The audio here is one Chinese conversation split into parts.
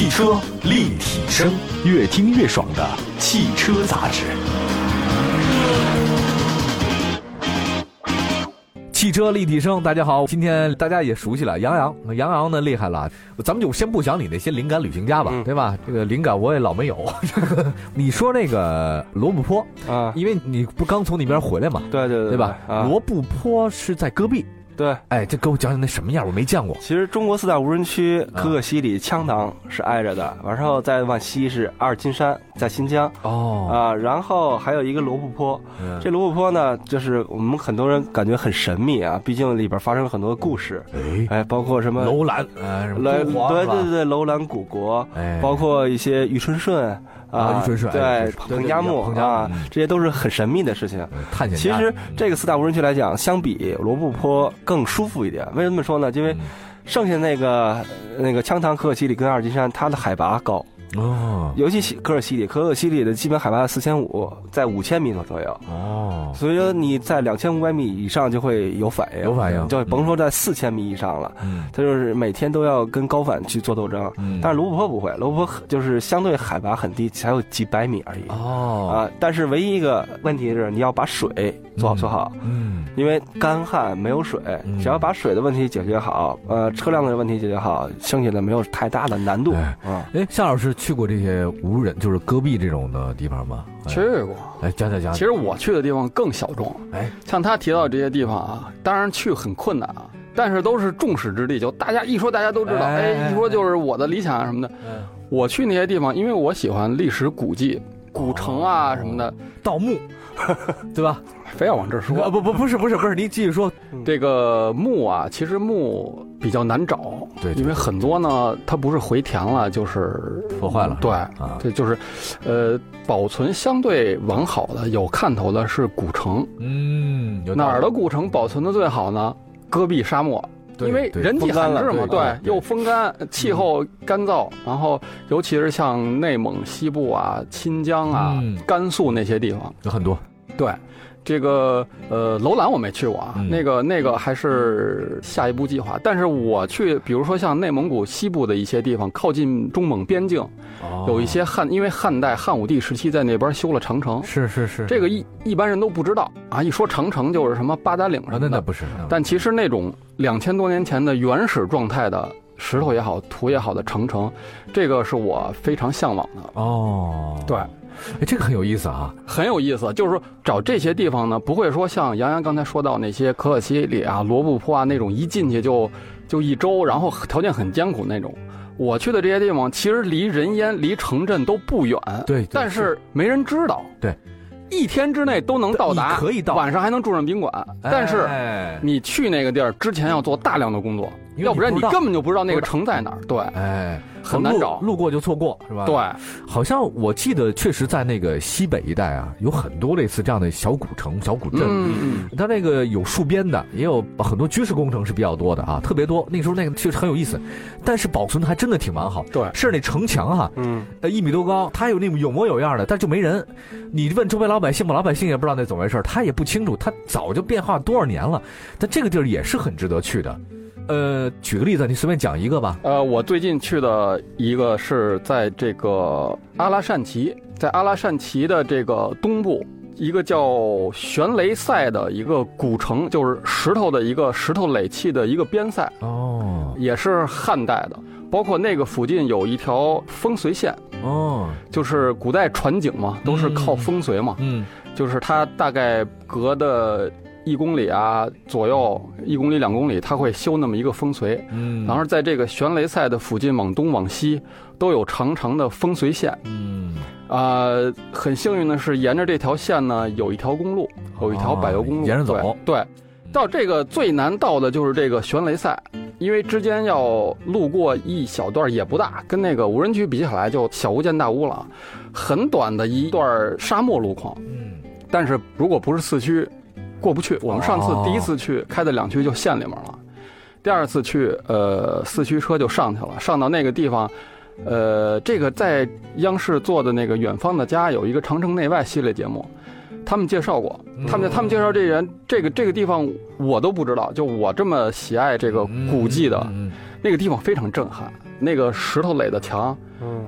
汽车立体声，越听越爽的汽车杂志。汽车立体声，大家好，今天大家也熟悉了杨洋，杨洋呢厉害了，咱们就先不讲你那些灵感旅行家吧，对吧？这个灵感我也老没有。你说那个罗布泊啊，因为你不刚从那边回来嘛，对对对吧？罗布泊是在戈壁。对，哎，这给我讲讲那什么样？我没见过。其实中国四大无人区，可可西里、羌塘是挨着的，完之后再往西是阿尔金山，在新疆。哦，啊，然后还有一个罗布泊。这罗布泊呢，就是我们很多人感觉很神秘啊，毕竟里边发生了很多故事。哎，哎，包括什么楼兰，哎，什么对对对，楼兰古国，包括一些玉春顺。啊，对，彭加木啊，这些都是很神秘的事情。探险其实这个四大无人区来讲，相比罗布泊更舒服一点。为什么说呢？因为剩下那个那个羌塘、可可西里跟阿尔金山，它的海拔高。哦，尤其可可西里，可可西里的基本海拔四千五，在五千米左右。哦，所以说你在两千五百米以上就会有反应，有反应，就甭说在四千米以上了。嗯，他就是每天都要跟高反去做斗争。嗯，但是罗布泊不会，罗布泊就是相对海拔很低，才有几百米而已。哦，啊，但是唯一一个问题是你要把水做好做好。嗯，因为干旱没有水，只要把水的问题解决好，呃，车辆的问题解决好，剩下的没有太大的难度。嗯，哎，夏老师。去过这些无人就是戈壁这种的地方吗？去过。哎，讲讲讲。其实我去的地方更小众。哎，像他提到这些地方啊，当然去很困难啊，但是都是众矢之的，就大家一说大家都知道。哎，一说就是我的理想啊什么的。我去那些地方，因为我喜欢历史古迹、古城啊什么的，盗墓。对吧？非要往这说啊？不不不是不是不是，您继续说。这个墓啊，其实墓比较难找，对，因为很多呢，它不是回填了，就是破坏了。对啊，这就是，呃，保存相对完好的、有看头的是古城。嗯，哪儿的古城保存的最好呢？戈壁沙漠。因为人迹罕至嘛，对，又风干，气候干燥，然后尤其是像内蒙西部啊、新疆啊、甘肃那些地方有很多，对。这个呃，楼兰我没去过啊，那个那个还是下一步计划。但是我去，比如说像内蒙古西部的一些地方，靠近中蒙边境，有一些汉，因为汉代汉武帝时期在那边修了长城。是是是，这个一一般人都不知道啊。一说长城就是什么八达岭什么的，那不是。但其实那种两千多年前的原始状态的石头也好，土也好的长城，这个是我非常向往的。哦，对。哎，这个很有意思啊，很有意思。就是说，找这些地方呢，不会说像杨洋刚才说到那些可可西里啊、罗布泊啊那种，一进去就就一周，然后条件很艰苦那种。我去的这些地方，其实离人烟、离城镇都不远，对，但是没人知道，对，一天之内都能到达，可以到，晚上还能住上宾馆。但是你去那个地儿之前要做大量的工作，要不然你根本就不知道那个城在哪儿。对，哎。很难找，路过就错过，是吧？对，好像我记得，确实在那个西北一带啊，有很多类似这样的小古城、小古镇。嗯嗯，它那个有戍边的，也有很多军事工程是比较多的啊，特别多。那时候那个确实很有意思，但是保存的还真的挺完好。对，是那城墙哈，嗯，呃，一米多高，它有那有模有样的，但就没人。你问周围老百姓吧，老百姓也不知道那怎么回事，他也不清楚，他早就变化多少年了。但这个地儿也是很值得去的。呃，举个例子，你随便讲一个吧。呃，我最近去的一个是在这个阿拉善旗，在阿拉善旗的这个东部，一个叫悬雷塞的一个古城，就是石头的一个石头垒砌的一个边塞。哦，也是汉代的，包括那个附近有一条风随线。哦，就是古代船井嘛，都是靠风随嘛。嗯，就是它大概隔的。一公里啊左右，一公里两公里，它会修那么一个风随，嗯，然后在这个悬雷塞的附近往东往西都有长长的风随线，嗯，啊，很幸运的是沿着这条线呢有一条公路，有一条柏油公路，沿着走，对，到这个最难到的就是这个悬雷塞，因为之间要路过一小段也不大，跟那个无人区比起来就小巫见大巫了，很短的一段沙漠路况，嗯，但是如果不是四驱。过不去。我们上次第一次去开的两驱就陷里面了，第二次去呃四驱车就上去了。上到那个地方，呃，这个在央视做的那个《远方的家》有一个长城内外系列节目，他们介绍过，他们他们介绍这人，这个这个地方我都不知道。就我这么喜爱这个古迹的，那个地方非常震撼。那个石头垒的墙，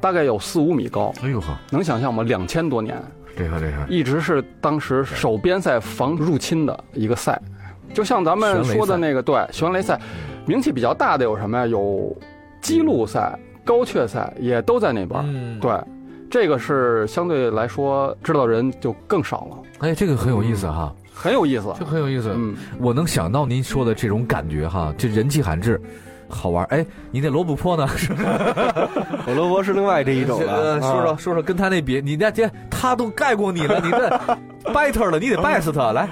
大概有四五米高。哎呦呵，能想象吗？两千多年，这个这个，一直是当时守边塞防入侵的一个赛。就像咱们说的那个，对，悬雷赛，名气比较大的有什么呀？有基路赛、高阙赛，也都在那边。对。这个是相对来说知道人就更少了。哎，这个很有意思哈，很有意思，这很有意思。嗯，我能想到您说的这种感觉哈，就人迹罕至，好玩。哎，你那罗布泊呢？我罗泊是另外这一种了。说说说说，跟他那比，你那这他都盖过你了，你这 better 了，你得 best 来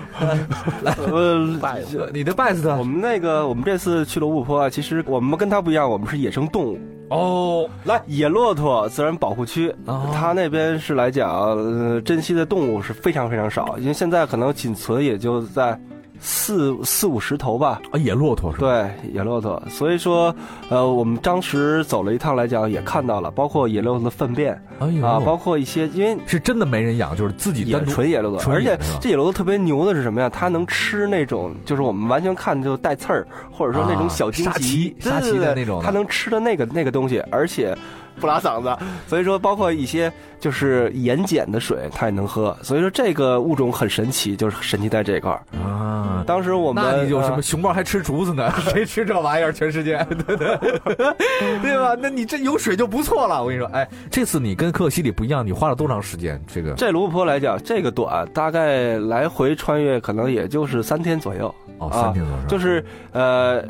来，拜你的 best。我们那个，我们这次去罗布泊啊，其实我们跟他不一样，我们是野生动物。哦，来野骆驼自然保护区，它那边是来讲，珍稀的动物是非常非常少，因为现在可能仅存也就在。四四五十头吧，啊，野骆驼是吧？对，野骆驼。所以说，呃，我们当时走了一趟来讲，也看到了，包括野骆驼的粪便，啊，包括一些，因为是真的没人养，就是自己野纯野骆驼，而且这野骆驼特别牛的是什么呀？它能吃那种，就是我们完全看就带刺儿，或者说那种小荆棘，沙棘的那种，它能吃的那个那个东西，而且。不拉嗓子，所以说包括一些就是盐碱的水，它也能喝。所以说这个物种很神奇，就是神奇在这一块儿啊。当时我们有什么熊猫还吃竹子呢？谁吃这玩意儿？全世界对 对对吧？那你这有水就不错了。我跟你说，哎，这次你跟克西里不一样，你花了多长时间？这个这卢布泊来讲，这个短，大概来回穿越可能也就是三天左右。哦，三天左右。就是呃，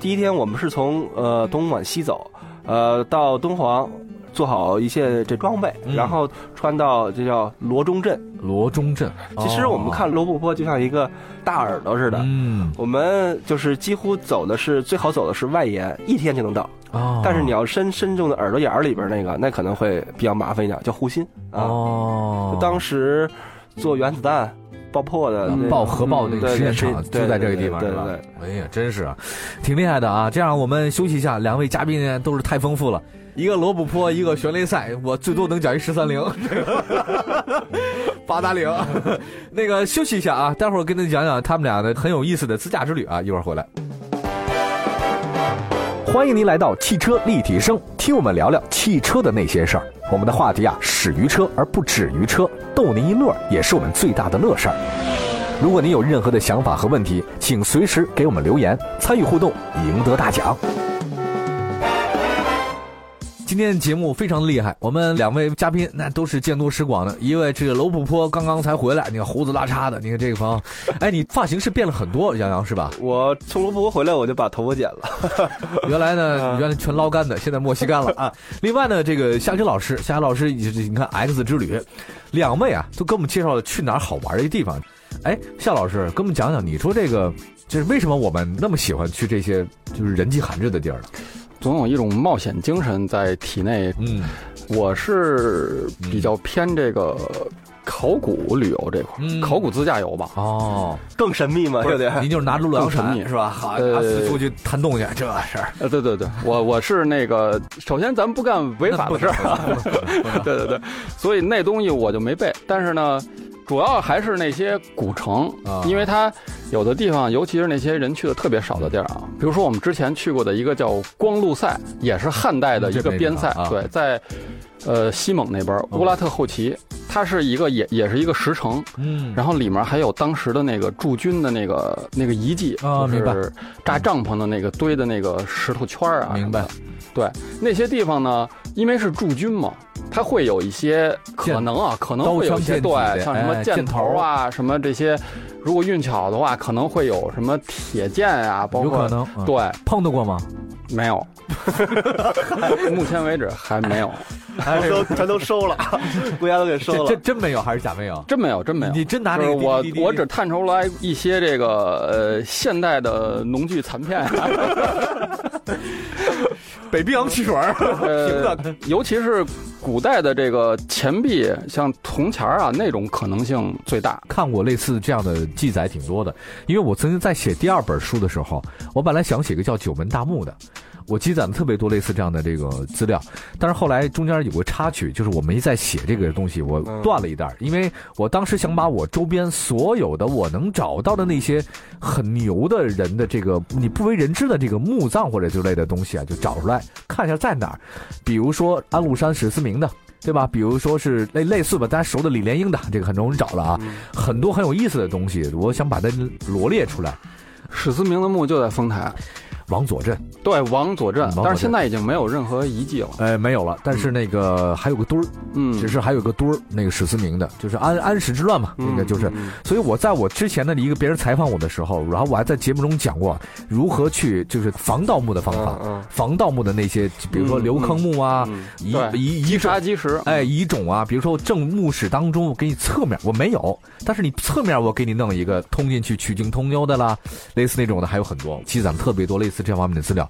第一天我们是从呃东往西走。呃，到敦煌做好一切这装备，然后穿到这叫罗中镇。罗中镇，其实我们看罗布泊就像一个大耳朵似的。嗯，我们就是几乎走的是最好走的是外延，一天就能到。哦，但是你要深深中的耳朵眼儿里边那个，那可能会比较麻烦一点，叫护心。哦，当时做原子弹。爆破的爆核爆那个实验场就在这个地方，对吧？哎呀，真是啊，挺厉害的啊！这样我们休息一下，两位嘉宾呢都是太丰富了，一个罗布泊，一个悬雷赛，我最多能讲一十三零，八达岭。那个休息一下啊，待会儿跟您讲讲他们俩的很有意思的自驾之旅啊，一会儿回来。欢迎您来到汽车立体声，听我们聊聊汽车的那些事儿。我们的话题啊，始于车而不止于车，逗您一乐也是我们最大的乐事儿。如果您有任何的想法和问题，请随时给我们留言，参与互动，赢得大奖。今天节目非常厉害，我们两位嘉宾那都是见多识广的。一位这个楼普坡刚刚才回来，你看胡子拉碴的，你看这个朋友，哎，你发型是变了很多，杨洋是吧？我从楼普坡回来，我就把头发剪了。原来呢，原来全捞干的，现在莫西干了啊。另外呢，这个夏秋老师，夏秋老师，你看 X 之旅，两位啊，都给我们介绍了去哪儿好玩的地方。哎，夏老师，跟我们讲讲，你说这个就是为什么我们那么喜欢去这些就是人迹罕至的地儿呢？总有一种冒险精神在体内。嗯，我是比较偏这个考古旅游这块，考古自驾游吧。哦，更神秘嘛，对不对？您就是拿着洛阳铲是吧？好，出去探洞去这事儿。呃，对对对，我我是那个，首先咱们不干违法的事儿。对对对，所以那东西我就没背。但是呢。主要还是那些古城，因为它有的地方，尤其是那些人去的特别少的地儿啊，比如说我们之前去过的一个叫光禄塞，也是汉代的一个边塞，对，在呃西蒙那边乌拉特后旗，它是一个也也是一个石城，嗯，然后里面还有当时的那个驻军的那个那个遗迹，就是扎帐篷的那个堆的那个石头圈啊，明白。对那些地方呢，因为是驻军嘛，它会有一些可能啊，可能会有一些对，像什么箭头啊，什么这些，如果运气好的话，可能会有什么铁剑啊，包括对。碰到过吗？没有，目前为止还没有，都全都收了，国家都给收了，这真没有还是假没有？真没有，真没有。你真拿那个？我我只探出来一些这个呃现代的农具残片。北冰洋汽水儿，呃，尤其是古代的这个钱币，像铜钱啊那种可能性最大。看过类似这样的记载挺多的，因为我曾经在写第二本书的时候，我本来想写个叫九门大墓的。我积攒了特别多类似这样的这个资料，但是后来中间有个插曲，就是我没再写这个东西，我断了一段，因为我当时想把我周边所有的我能找到的那些很牛的人的这个你不为人知的这个墓葬或者之类的东西啊，就找出来看一下在哪儿，比如说安禄山史思明的，对吧？比如说是类类似吧，大家熟的李莲英的，这个很容易找了啊，很多很有意思的东西，我想把它罗列出来。史思明的墓就在丰台。王佐镇，对，王佐镇，但是现在已经没有任何遗迹了。哎，没有了。但是那个还有个墩儿，嗯，只是还有个墩儿，那个史思明的，就是安安史之乱嘛，那个就是。所以我在我之前的一个别人采访我的时候，然后我还在节目中讲过如何去就是防盗墓的方法，防盗墓的那些，比如说留坑墓啊，遗遗遗杀积石，哎，遗种啊，比如说正墓室当中，我给你侧面我没有，但是你侧面我给你弄一个通进去取经通幽的啦，类似那种的还有很多，积攒特别多类似这方面的资料。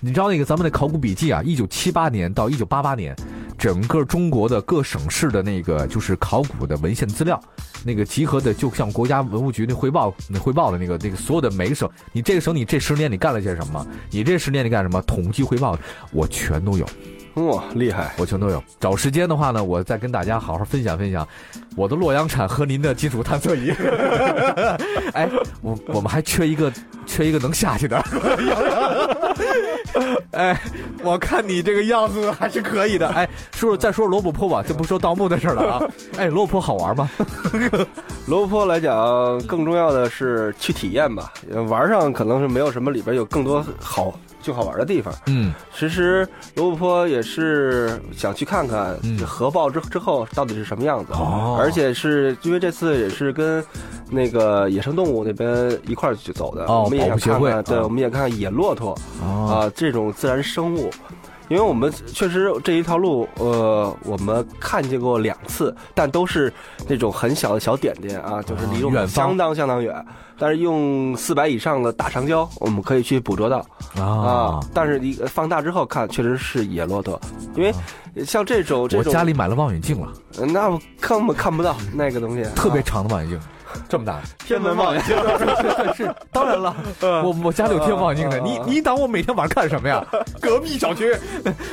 你知道那个咱们的考古笔记啊？一九七八年到一九八八年，整个中国的各省市的那个就是考古的文献资料，那个集合的就像国家文物局那汇报那汇报的那个那个所有的每个省，你这个省你这十年你干了些什么？你这十年你干什么？统计汇报我全都有。哇，厉害！我全都有。找时间的话呢，我再跟大家好好分享分享我的洛阳铲和您的金属探测仪。哎，我我们还缺一个，缺一个能下去的。哎，我看你这个样子还是可以的。哎，叔叔再说说罗布泊吧，就不说盗墓的事了啊。哎，罗布泊好玩吗？罗布泊来讲，更重要的是去体验吧。玩上可能是没有什么，里边有更多好。就好玩的地方，嗯，其实罗布泊也是想去看看核爆之之后到底是什么样子，哦，而且是因为这次也是跟那个野生动物那边一块儿去走的，哦，我们也想看看，对，我们也看看野骆驼，啊，这种自然生物。因为我们确实这一条路，呃，我们看见过两次，但都是那种很小的小点点啊，就是离我们相当相当远。但是用四百以上的大长焦，我们可以去捕捉到啊。但是你放大之后看，确实是野骆驼。因为像这种，我家里买了望远镜了，那根本看不到那个东西，特别长的望远镜。这么大，天文望远镜 是 当然了，我我家里有天文望远镜的。你你当我每天晚上看什么呀？隔壁小区。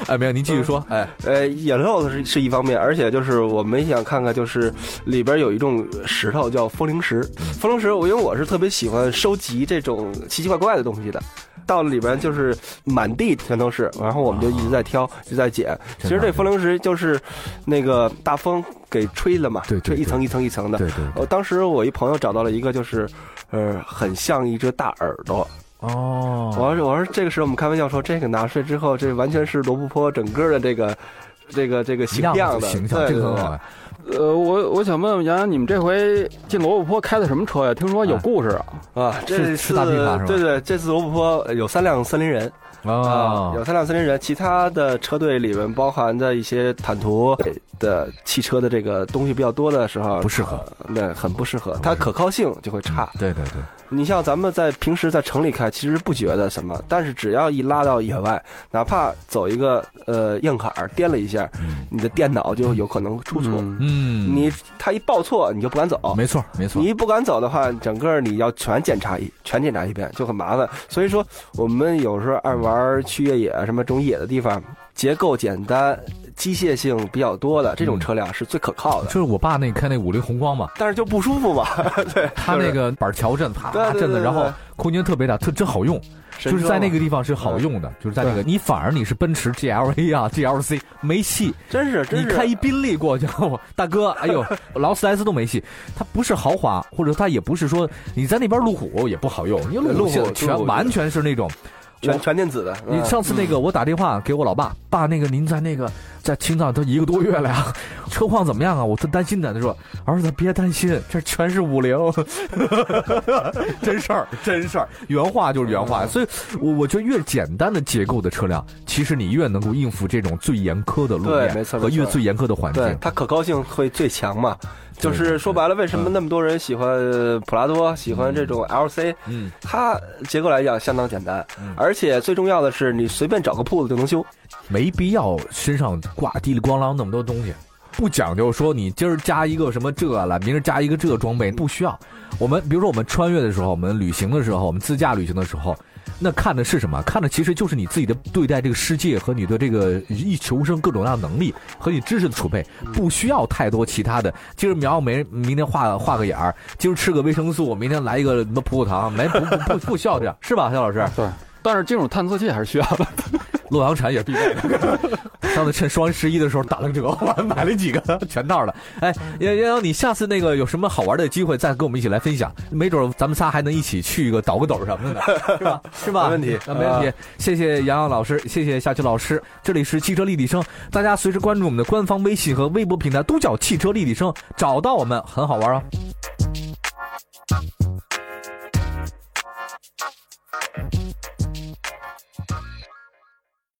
哎，没有，您继续说。哎，呃，野骆驼是是一方面，而且就是我们想看看，就是里边有一种石头叫风铃石。风铃石，我因为我是特别喜欢收集这种奇奇怪怪的东西的。到了里边就是满地全都是，然后我们就一直在挑，一直在捡。其实这风铃石就是那个大风给吹了嘛，吹一层一层一层的。对对。呃，当时我一朋友找到了一个，就是呃，很像一只大耳朵。哦。我说我说这个时候我们开玩笑说，这个拿出来之后，这完全是罗布泊整个的这个这个这个形象的形象，这个很好。呃，我我想问问杨洋，你们这回进罗布泊开的什么车呀？听说有故事啊！啊，这次对对，这次罗布泊有三辆森林人啊，有三辆森林人，其他的车队里面包含的一些坦途的汽车的这个东西比较多的时候，不适合，那很不适合，它可靠性就会差。对对对。你像咱们在平时在城里开，其实不觉得什么，但是只要一拉到野外，哪怕走一个呃硬坎儿，颠了一下，你的电脑就有可能出错。嗯，你它一报错，你就不敢走。没错，没错。你一不敢走的话，整个你要全检查一全检查一遍，就很麻烦。所以说，我们有时候爱玩去越野什么这种野的地方，结构简单。机械性比较多的这种车辆是最可靠的，就是我爸那开那五菱宏光嘛，但是就不舒服嘛。对，他那个板桥震，啪啪震的，然后空间特别大，特真好用，就是在那个地方是好用的，就是在那个你反而你是奔驰 GLA 啊 GLC 没戏，真是，你开一宾利过去，大哥，哎呦，劳斯莱斯都没戏，它不是豪华，或者它也不是说你在那边路虎也不好用，因为路虎全完全是那种。全全电子的，你上次那个我打电话给我老爸，爸那个您在那个在青藏都一个多月了呀，车况怎么样啊？我特担心的。他说儿子别担心，这全是五菱，真事儿真事儿，原话就是原话。所以，我我觉得越简单的结构的车辆。其实你越能够应付这种最严苛的路面和越最严苛的环境，它可靠性会最强嘛。就是说白了，为什么那么多人喜欢普拉多，喜欢这种 LC？嗯，它结构来讲相当简单，而且最重要的是，你随便找个铺子就能修，没必要身上挂滴里咣啷那么多东西，不讲究说你今儿加一个什么这了，明儿加一个这装备，不需要。我们比如说我们穿越的时候，我们旅行的时候，我们自驾旅行的时候。那看的是什么？看的其实就是你自己的对待这个世界和你的这个一求生各种各样的能力和你知识的储备，不需要太多其他的。今儿描眉，明天画画个眼儿，今儿吃个维生素，明天来一个什么葡萄糖，没不不不不需要这样，是吧，肖老师？对。但是这种探测器还是需要的，洛阳铲也必备的。上次趁双十一的时候打了个折，我买了几个全套的。哎，杨洋，你下次那个有什么好玩的机会，再跟我们一起来分享，没准咱们仨还能一起去一个倒个斗什么的，是吧？是吧？没问题，那没问题。谢谢杨洋老师，谢谢夏秋老师。这里是汽车立体声，大家随时关注我们的官方微信和微博平台，都叫汽车立体声，找到我们很好玩哦。